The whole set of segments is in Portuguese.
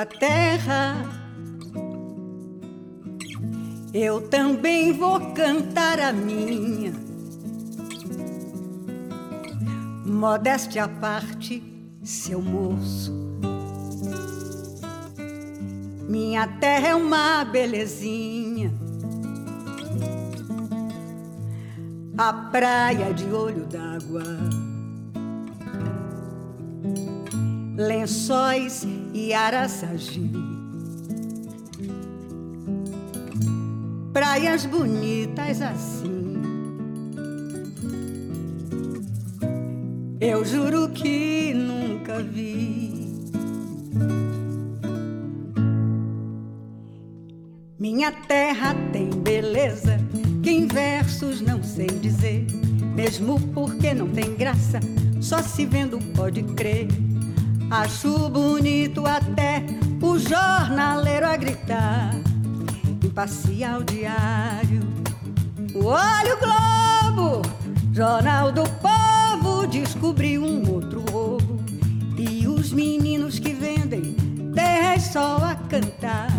Sua terra. Eu também vou cantar a minha. Modéstia à parte, seu moço. Minha terra é uma belezinha. A praia de olho d'água. Lençóis e Araçagi. Praias bonitas assim. Eu juro que nunca vi. Minha terra tem beleza que em versos não sei dizer, mesmo porque não tem graça, só se vendo pode crer. Acho bonito até o jornaleiro a gritar, imparcial diário. O Globo, Jornal do Povo, descobriu um outro roubo. E os meninos que vendem terra só a cantar.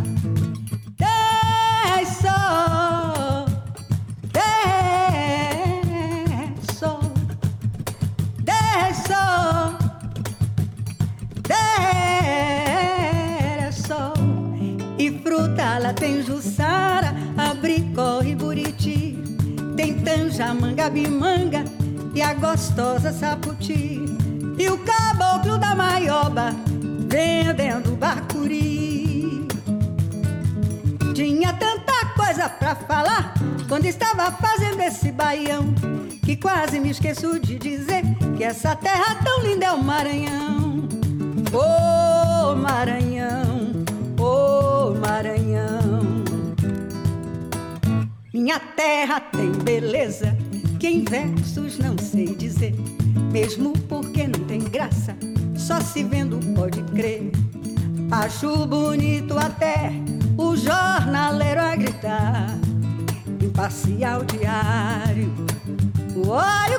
Tem tanja, manga, bimanga e a gostosa saputi. E o caboclo da maioba vendendo bacuri. Tinha tanta coisa pra falar quando estava fazendo esse baião que quase me esqueço de dizer que essa terra tão linda é o Maranhão. Ô oh, Maranhão, ô oh, Maranhão. Minha terra beleza que em versos não sei dizer, mesmo porque não tem graça, só se vendo pode crer. Acho bonito até o jornaleiro a gritar, imparcial diário. O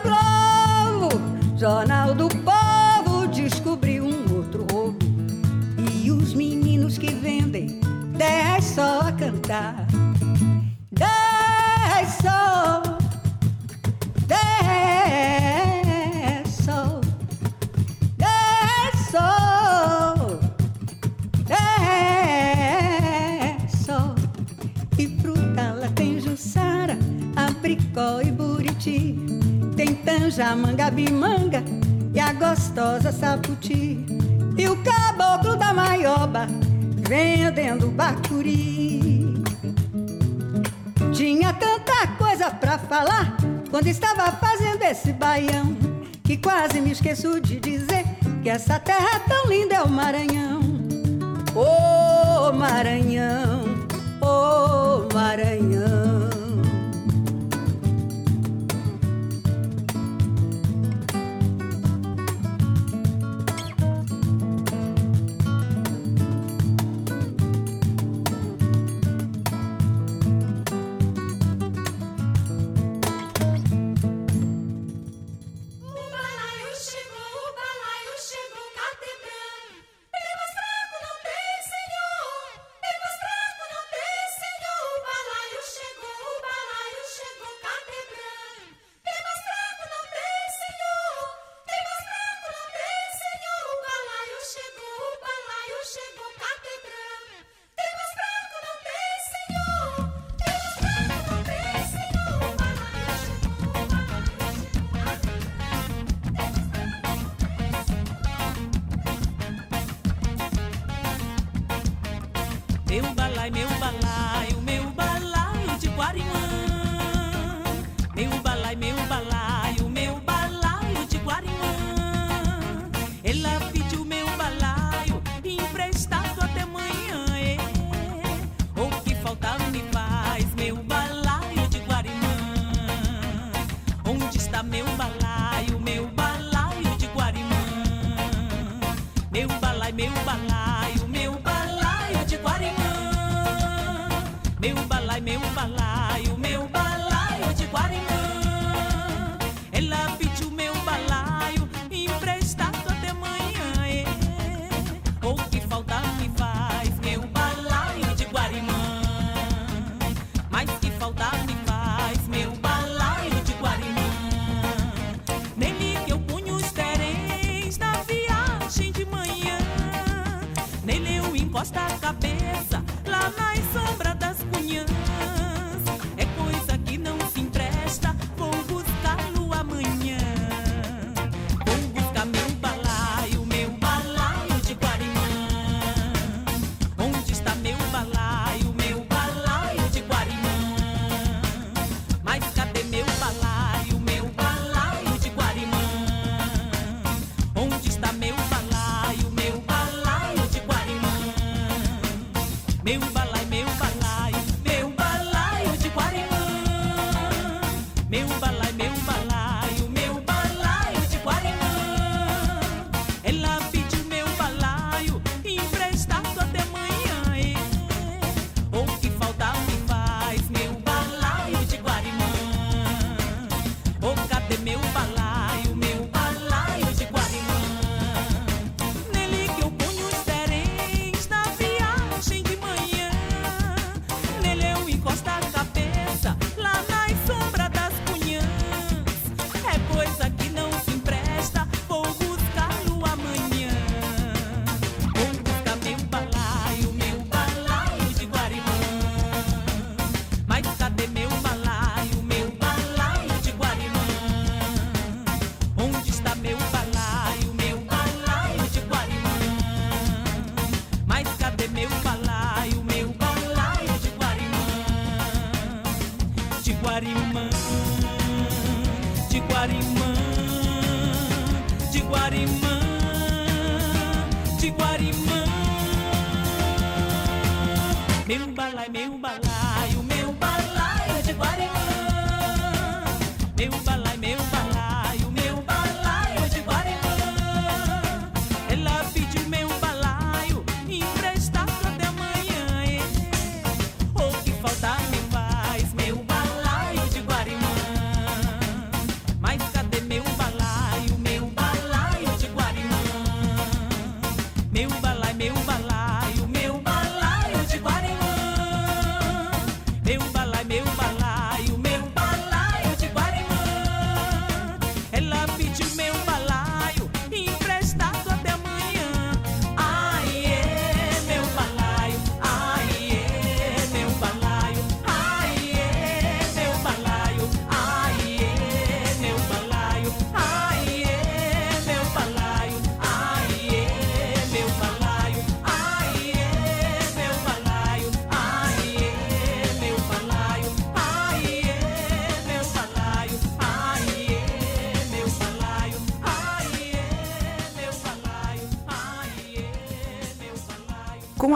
Globo, Jornal do Povo descobriu um outro roubo. E os meninos que vendem dez só a cantar. Tem tanja, manga, bimanga e a gostosa saputi. E o caboclo da maioba vendendo bacuri. Tinha tanta coisa pra falar quando estava fazendo esse baião que quase me esqueço de dizer que essa terra tão linda é o Maranhão. Ô oh, Maranhão, ô oh, Maranhão. Meu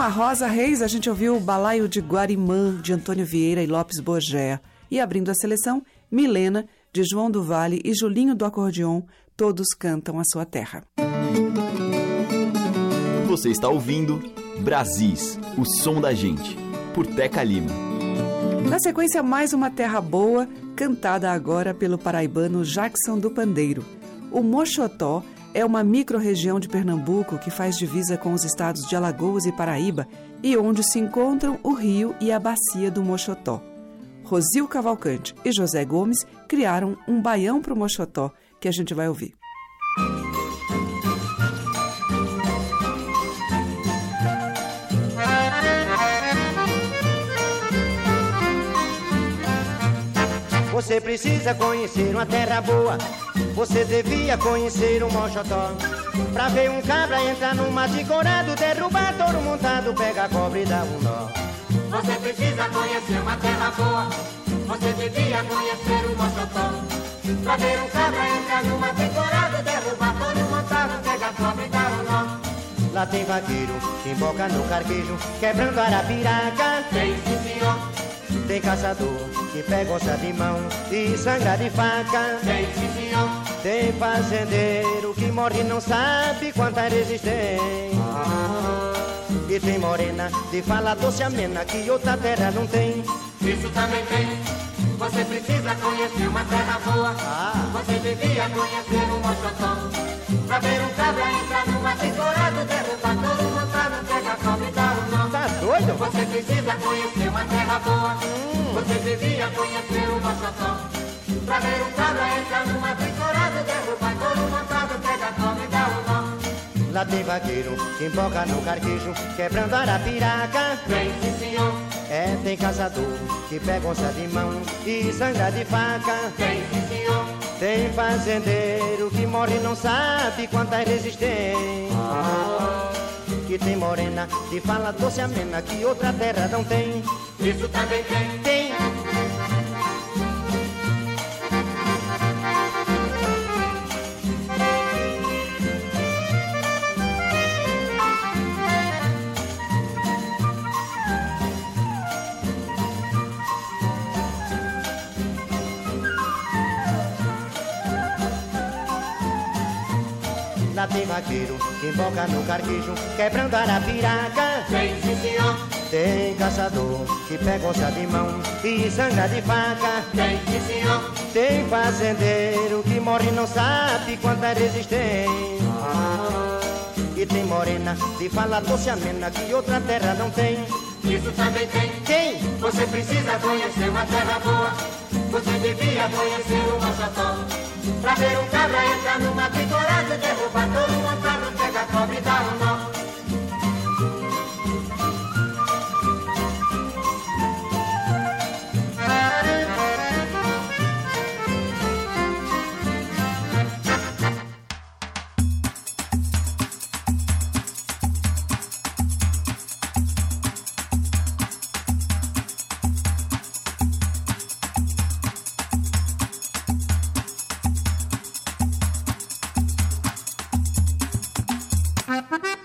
a Rosa Reis, a gente ouviu o Balaio de Guarimã, de Antônio Vieira e Lopes Borgea. E abrindo a seleção, Milena, de João do Vale e Julinho do Acordeon, todos cantam a sua terra. Você está ouvindo Brasis, o som da gente, por Teca Lima. Na sequência, mais uma terra boa, cantada agora pelo paraibano Jackson do Pandeiro. O Moxotó é uma microrregião de Pernambuco que faz divisa com os estados de Alagoas e Paraíba e onde se encontram o rio e a bacia do Moxotó. Rosil Cavalcante e José Gomes criaram um baião para o Moxotó que a gente vai ouvir. Você precisa conhecer uma terra boa. Você devia conhecer o Mochotó. Pra ver um cabra entrar no mato corado, derrubar touro montado, pega a cobra e dá um nó. Você precisa conhecer uma terra boa. Você devia conhecer o Mochotó. Pra ver um cabra entrar numa temporada, derrubar todo mundo montado pega a cobra e dá o nó. Lá tem vaqueiro que emboca no carquejo, quebrando arapiraca. Tem sim senhor, Tem caçador que pega onça de mão e sangra de faca. tem senhor, Tem fazendeiro que morre e não sabe quanta resistência. E tem morena de fala doce amena que outra terra não tem. isso também tem. Você precisa conhecer uma terra boa. Ah. Você devia conhecer o Mochotó. Pra ver um cabra entrar numa temporada, derrubar todo montado, Você precisa conhecer uma terra boa. Você devia conhecer o Mochotó. Pra ver um cabra entrar numa temporada, derrubar todo montado, pega cobra e dá o nó. Lá tem vaqueiro que emboca no carquejo, quebrando arapiraca. Vem sim senhor, É, tem caçador que pega onça de mão e sangra de faca. vem sim senhor, Tem fazendeiro que morre e não sabe quanta resistência. Que tem morena que fala doce amena que outra terra não tem. isso também tem. Tem. Vaqueiro que emboca no carquejo, quebrando arapiraca. Vem sim senhor, Tem caçador que pega onça de mão e sangra de faca. vem sim senhor, Tem fazendeiro que morre e não sabe quanta resistência. E tem morena de fala doce amena que outra terra não tem. isso também tem. Tem! Você precisa conhecer uma terra boa. Você devia conhecer o Mochotó. Pra ver um cabra entrar numa temporada, derrubar todo montado, pega a cobra e dá o nó. Ha ha ha!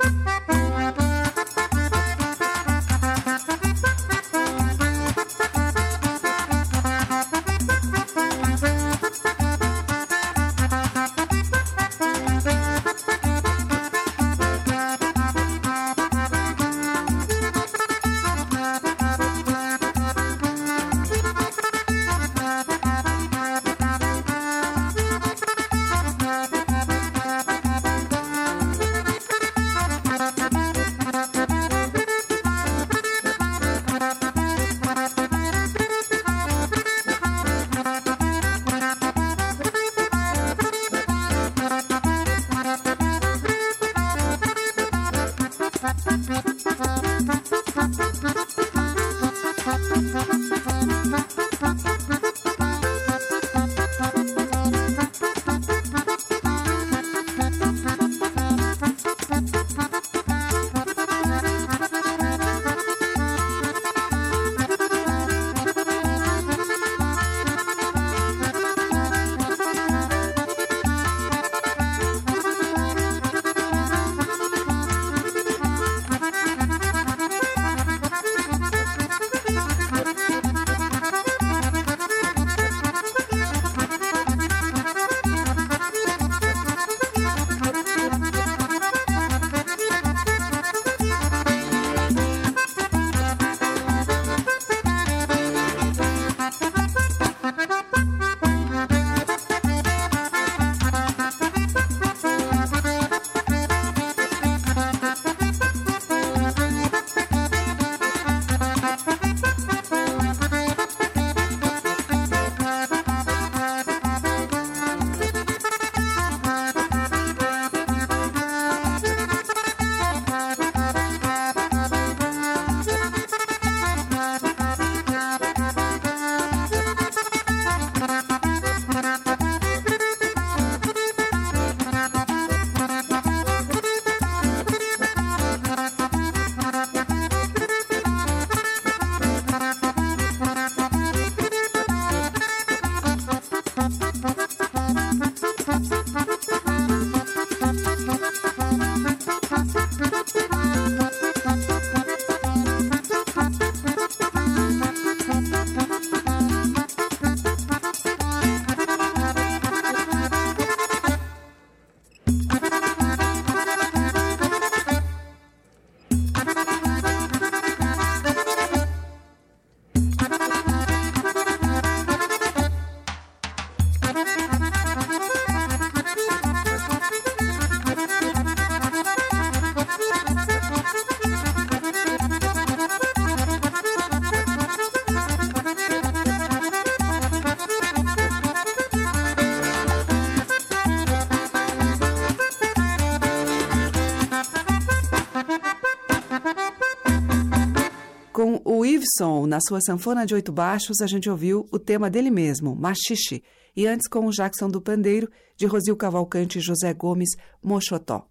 Iveson, na sua sanfona de oito baixos, a gente ouviu o tema dele mesmo, Machixe, e antes com o Jackson do Pandeiro, de Rosil Cavalcante e José Gomes, Mochotó.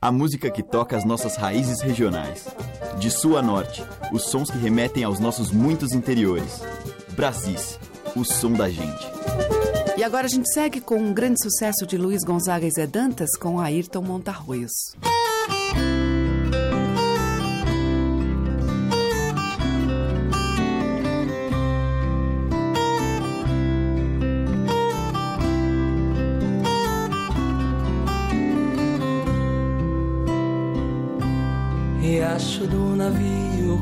A música que toca as nossas raízes regionais. De sul a norte, os sons que remetem aos nossos muitos interiores. Brasis, o som da gente. E agora a gente segue com um grande sucesso de Luiz Gonzaga e Zé Dantas com Ayrton Montarroios.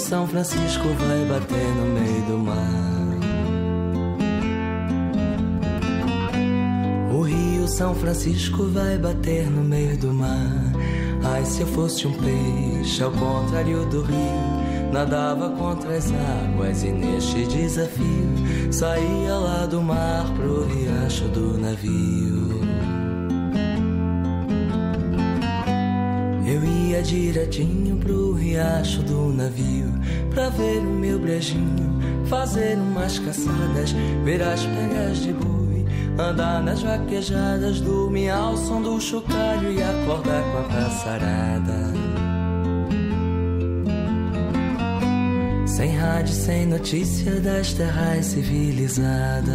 São Francisco vai bater no meio do mar. O rio São Francisco vai bater no meio do mar. Ai, se eu fosse um peixe ao contrário do rio, nadava contra as águas e neste desafio saía lá do mar pro riacho do navio. Eu ia direitinho pro riacho do navio Pra ver o meu brejinho, fazer umas caçadas Ver as pegas de boi, andar nas vaquejadas Dormir ao som do chocalho e acordar com a passarada. Sem rádio, sem notícia das terras civilizadas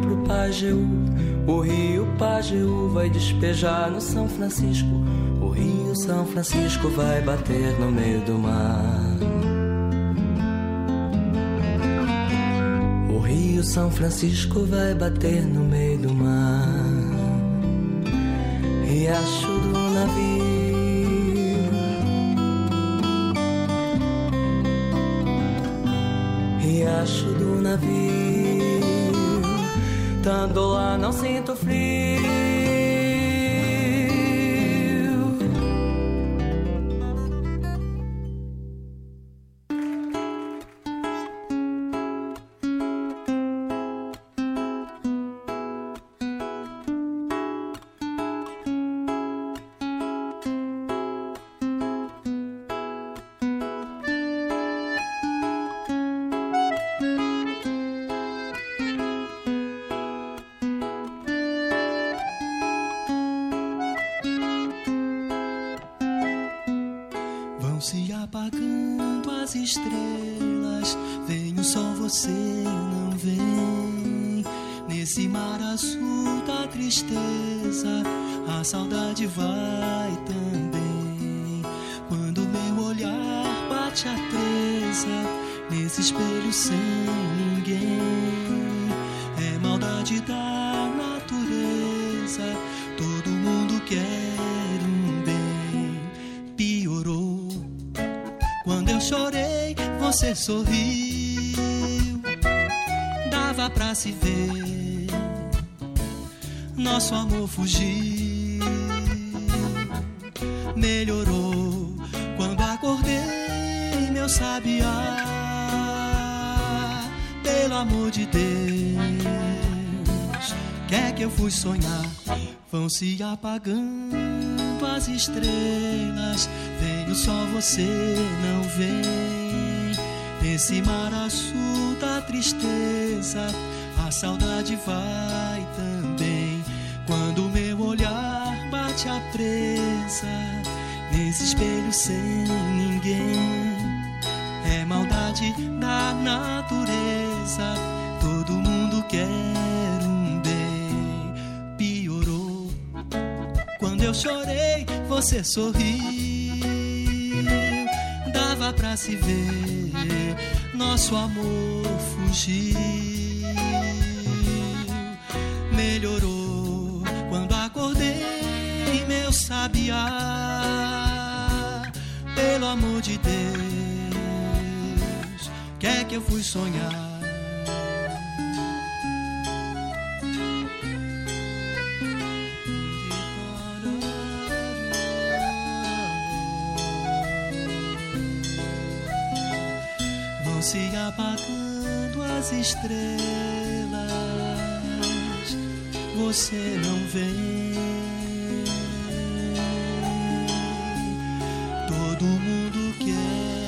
pro Pajeú. O rio Pajeú vai despejar no São Francisco. O rio São Francisco vai bater no meio do mar. O rio São Francisco vai bater no meio do mar. Riacho do navio. Riacho do navio. Tando lá, não sinto frio. Olhar bate a presa, nesse espelho sem ninguém, é maldade da natureza, todo mundo quer um bem. Piorou. Quando eu chorei, você sorriu. Dava pra se ver. Nosso amor fugiu. Melhorou meu sabiá. Pelo amor de Deus, quer que eu fui sonhar? Vão se apagando as estrelas. Vem o sol, você não vem. Nesse mar azul da tristeza, a saudade vai também. Quando meu olhar bate a presa, nesse espelho sem ninguém. Da natureza, todo mundo quer um bem. Piorou quando eu chorei, você sorriu. dava pra se ver, nosso amor fugiu. Melhorou quando acordei, meu sabiá. Pelo amor de Deus, quer que eu fui sonhar? se apagando as estrelas, você não vem. Todo mundo quer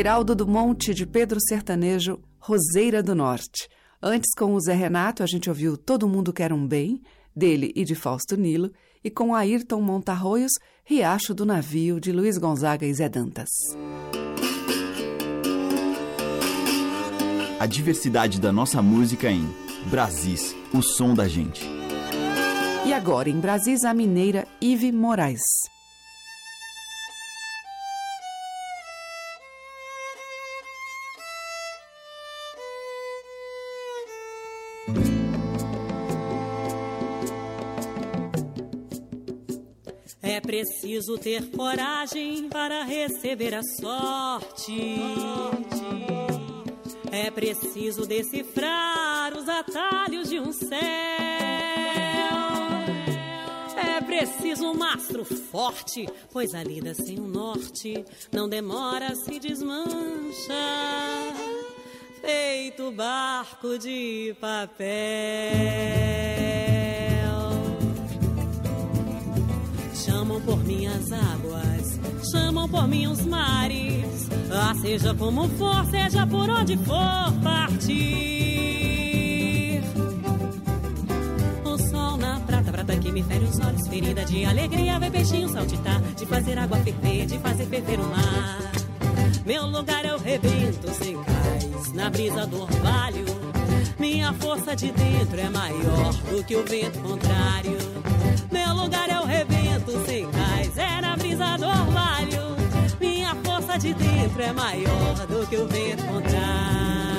Heraldo do Monte, de Pedro Sertanejo, Roseira do Norte. Antes, com o Zé Renato, a gente ouviu Todo Mundo Quer um Bem, dele e de Fausto Nilo, e com Ayrton Montarroios, Riacho do Navio, de Luiz Gonzaga e Zé Dantas. A diversidade da nossa música em Brasis, o som da gente. E agora, em Brasis, a mineira Ive Moraes. Preciso ter coragem para receber a sorte. É preciso decifrar os atalhos de um céu. É preciso um mastro forte, pois a lida sem o um norte não demora, se desmancha. Feito barco de papel. Chamam por minhas águas, chamam por mim os mares. Ah, seja como for, seja por onde for partir. O sol na prata, prata que me fere os olhos, ferida de alegria, ver peixinho saltitar, de fazer água ferver, de fazer ferver o mar. Meu lugar é o rebento sem cais, na brisa do orvalho. Minha força de dentro é maior do que o vento contrário. Meu lugar é o rebento sem cais, é na brisa do orvalho. Minha força de dentro é maior do que o vento contrário.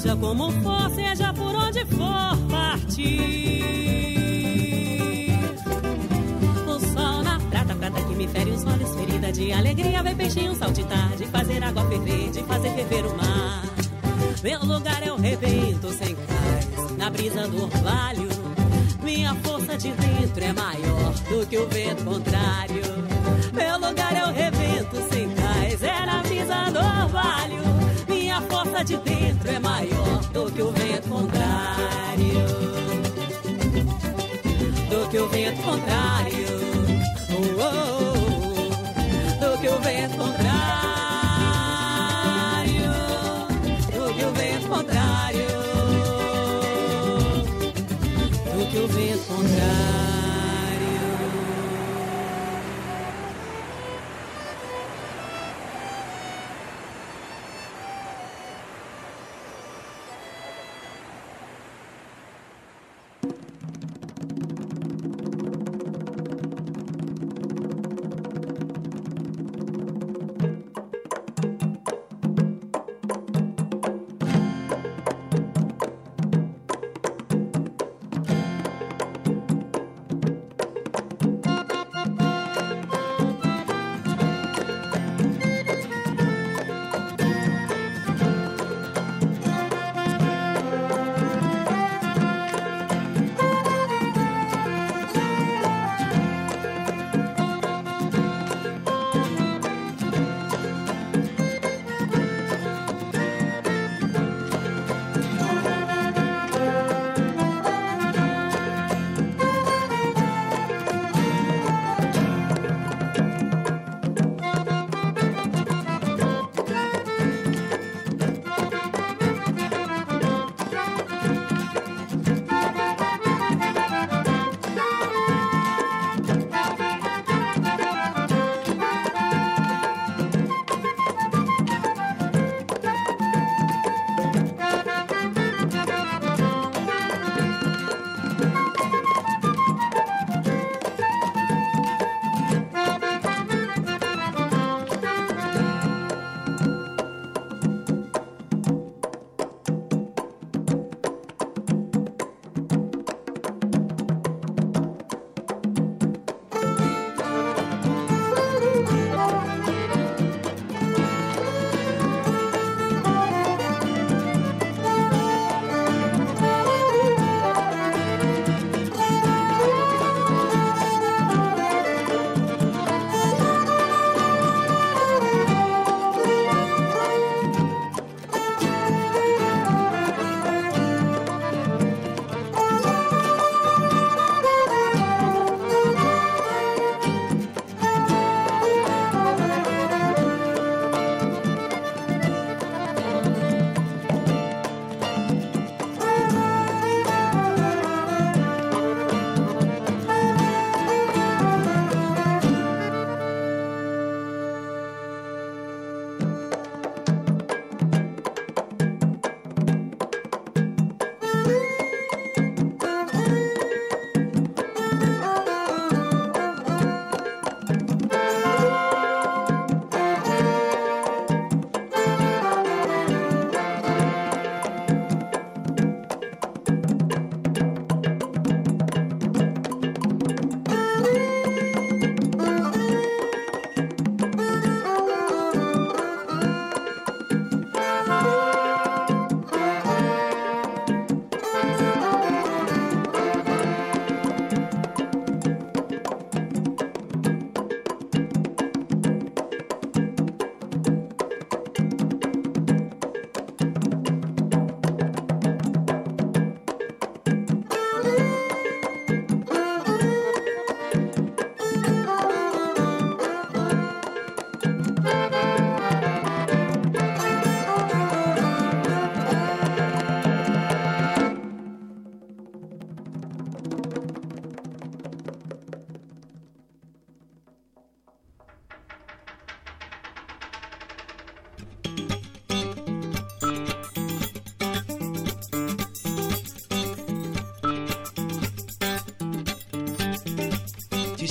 Seja como for, seja por onde for partir. O sol na prata, prata que me fere os olhos, ferida de alegria, ver peixinho saltitar, de fazer água ferver, de fazer ferver o mar. Meu lugar é o rebento sem cais, na brisa do orvalho. Minha força de dentro é maior do que o vento contrário. Meu lugar é o rebento sem cais, é na brisa do orvalho. Força de dentro é maior do que o vento contrário. Do que o vento contrário. Oh, oh, oh, do que o vento contrário. Do que o vento contrário. Do que o vento contrário.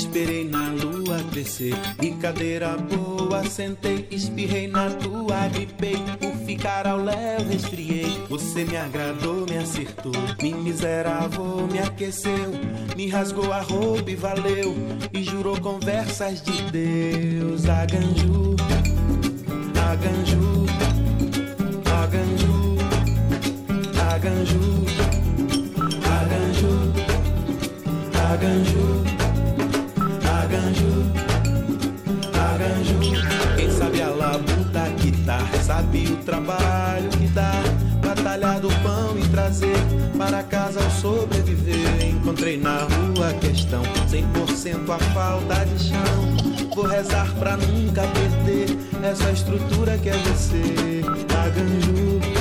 Esperei na lua crescer e cadeira boa sentei, espirrei na tua, gripei, o ficar ao léu, resfriei. Você me agradou, me acertou. Me miserável, me aqueceu. Me rasgou a roupa e valeu. E jurou conversas de Deus. Aganju, Aganju, Aganju, Aganju, Aganju, Aganju, Aganju. Quem sabe a labuta que tá, sabe o trabalho que dá. Batalhar do pão e trazer para casa ao sobreviver. Encontrei na rua a questão, 100% a falta de chão. Vou rezar pra nunca perder essa estrutura que é você. Aganju,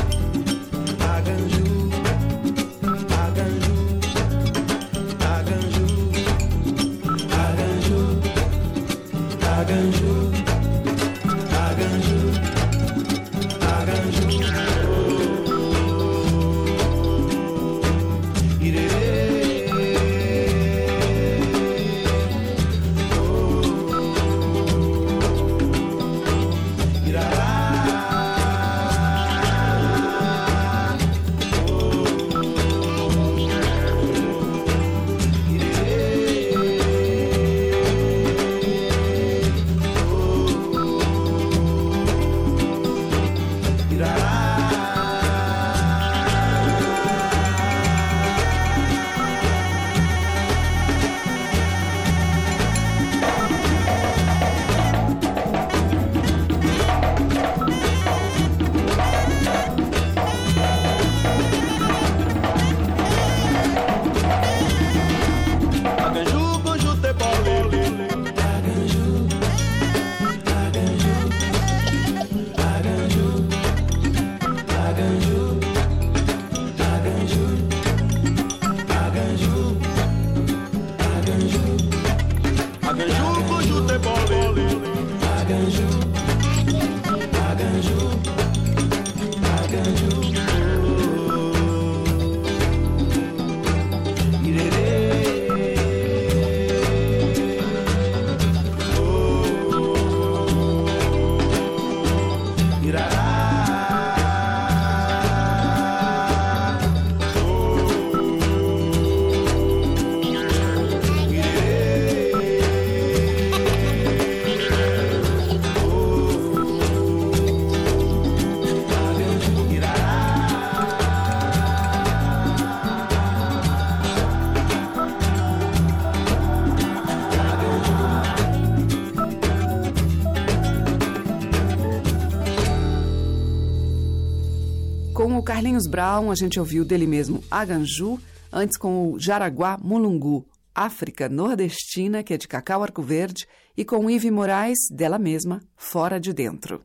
Carlinhos Brown, a gente ouviu dele mesmo Aganju, antes com o Jaraguá Mulungu, África Nordestina, que é de Cacau Arco Verde, e com Ive Moraes, dela mesma, Fora de Dentro.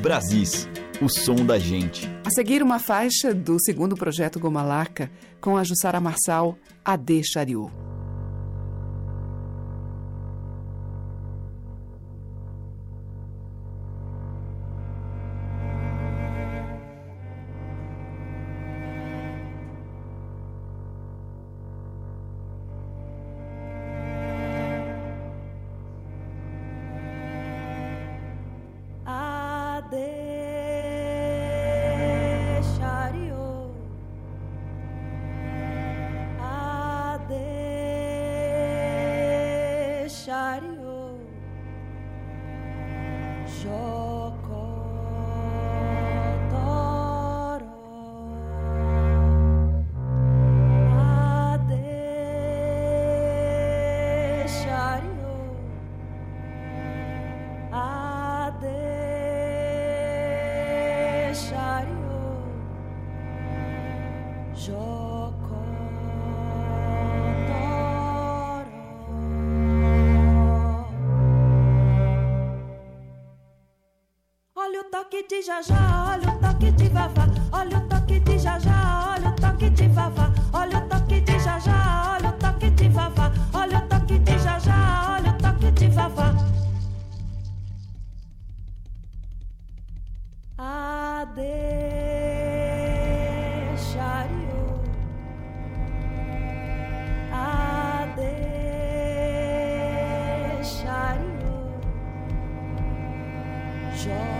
Brasis, o som da gente. A seguir, uma faixa do segundo projeto Gomalaca, com a Jussara Marçal, Ade Chariot. joy.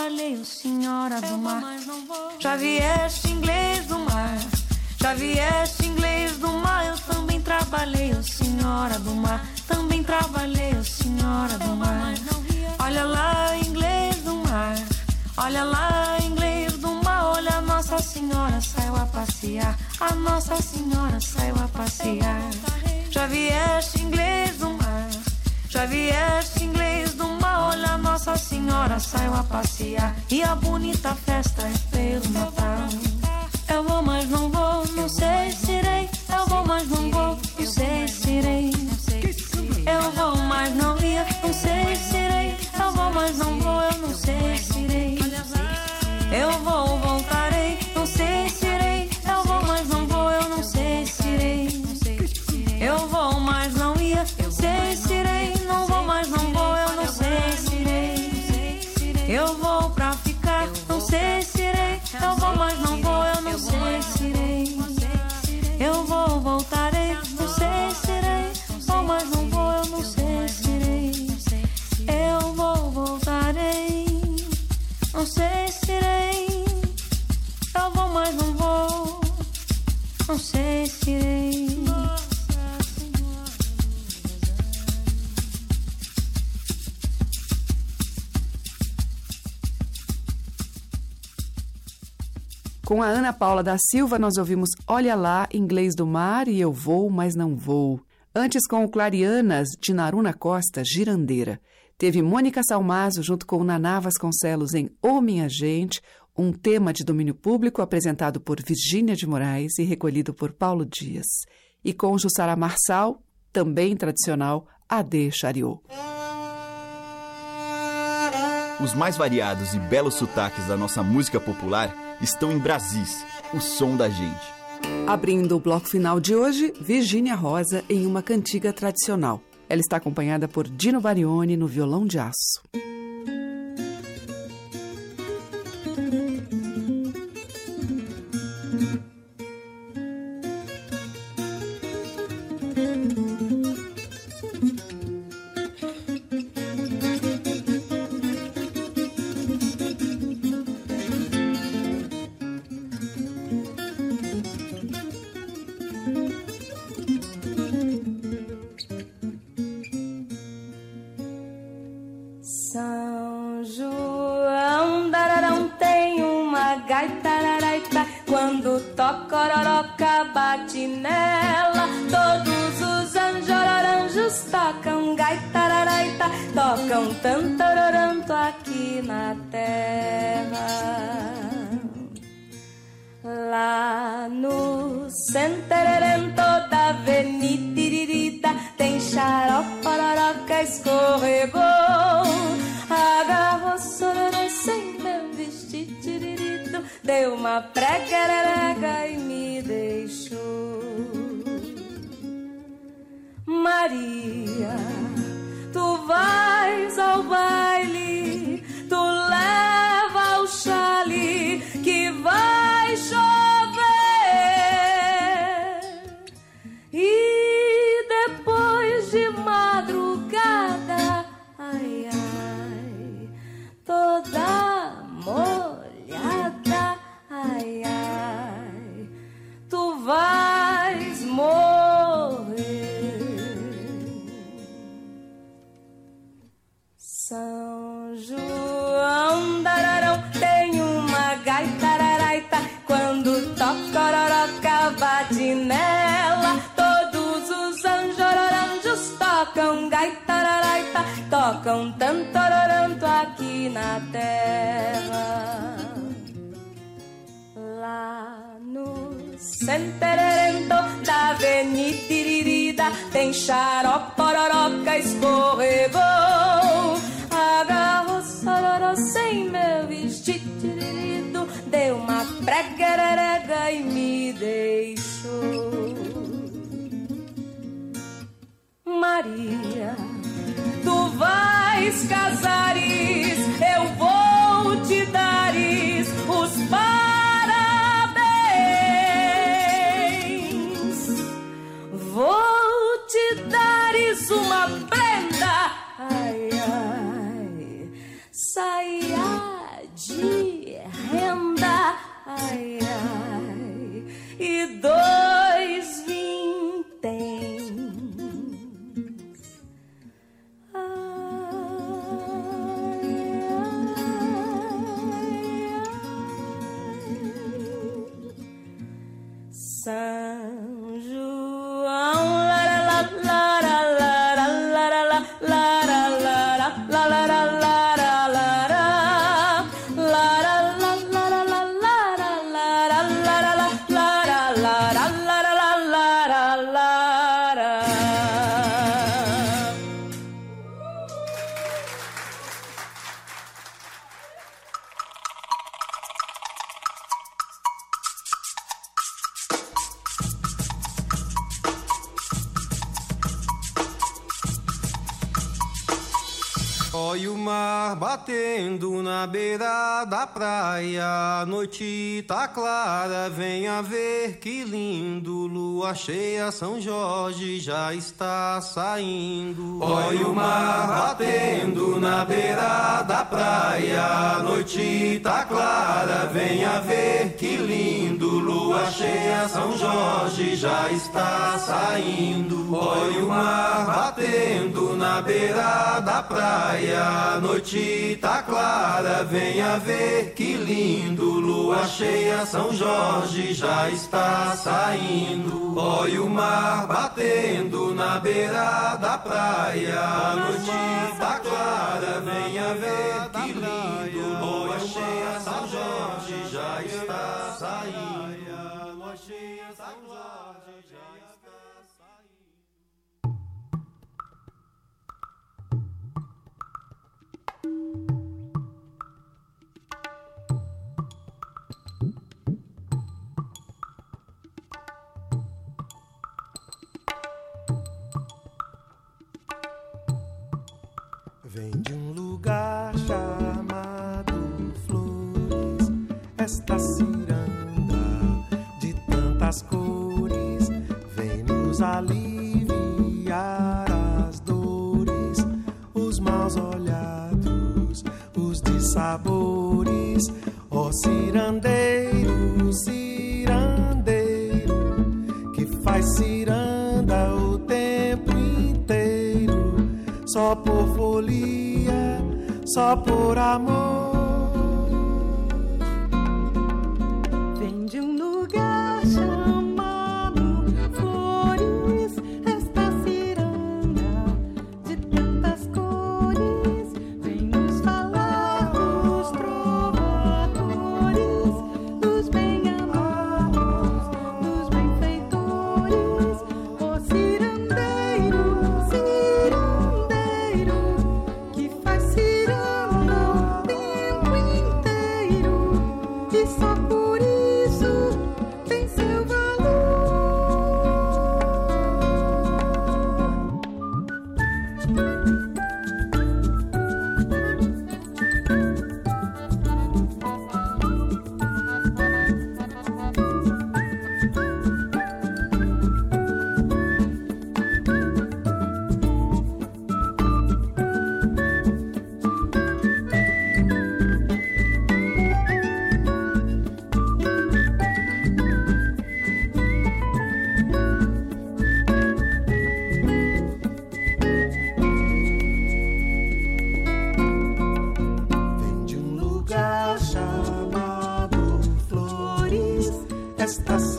trabalhei, senhora é do mar. Já vieste inglês do mar. Já vieste inglês do mar. Eu também trabalhei, senhora é do mar. Também trabalhei, senhora é do mar. Olha lá, inglês do mar. Olha lá, inglês do mar. Olha, a Nossa Senhora saiu a passear. A Nossa Senhora saiu a passear. Já vieste inglês do mar já vieste inglês mar, olha, Nossa Senhora saiu a passear. E a bonita festa é pelo Natal. Eu vou, mas não vou, não sei se irei. Eu vou, mas não vou, não sei se irei. Eu vou, mas não ia, não sei se irei. Com a Ana Paula da Silva, nós ouvimos Olha Lá, Inglês do Mar e Eu Vou, Mas Não Vou. Antes, com o Clarianas, de Naruna Costa, Girandeira. Teve Mônica Salmazo junto com Naná Vasconcelos em Ô Minha Gente, um tema de domínio público apresentado por Virgínia de Moraes e recolhido por Paulo Dias. E com Jussara Marçal, também tradicional, Ade Chariot. Os mais variados e belos sotaques da nossa música popular estão em Brasis, o som da gente. Abrindo o bloco final de hoje, Virgínia Rosa em uma cantiga tradicional. Ela está acompanhada por Dino Barione no violão de aço. 日。Na beira da praia, a noite tá clara, venha ver que lindo, lua cheia, São Jorge já está saindo. Olha o mar batendo na beira da praia, a noite tá clara, venha ver que lindo, lua cheia, São Jorge já está saindo. Olha o mar batendo na beira da praia, a noite tá clara, venha ver que lindo, lua cheia, São Jorge já está saindo. Olha o mar batendo na beira da praia, a noite tá clara, venha ver que lindo, lua cheia, São Jorge já está saindo. Vem de um lugar chamado Flores, esta ciranda de tantas cores. Vem nos aliviar as dores, os maus olhados, os dissabores. Ó cirandeiro, só por amor. Flores,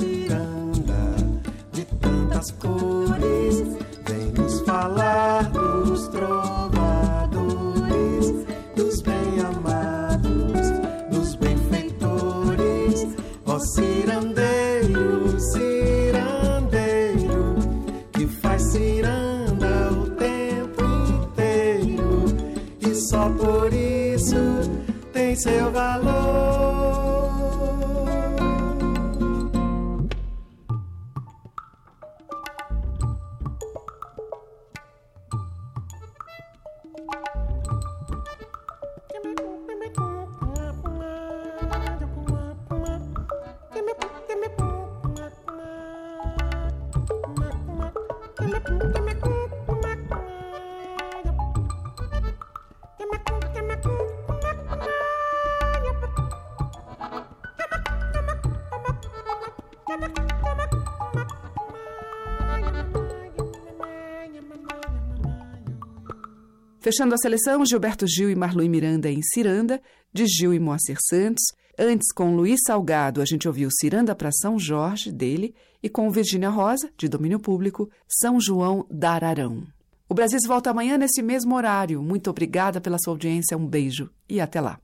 Fechando a seleção, Gilberto Gil e Marlui Miranda em Ciranda, de Gil e Moacir Santos. Antes, com Luiz Salgado, a gente ouviu Ciranda para São Jorge, dele, e com Virgínia Rosa, de domínio público, São João da Ararão. O Brasil volta amanhã nesse mesmo horário. Muito obrigada pela sua audiência, um beijo e até lá.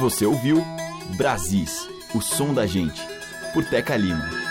Você ouviu Brasis, o som da gente, por Teca Lima.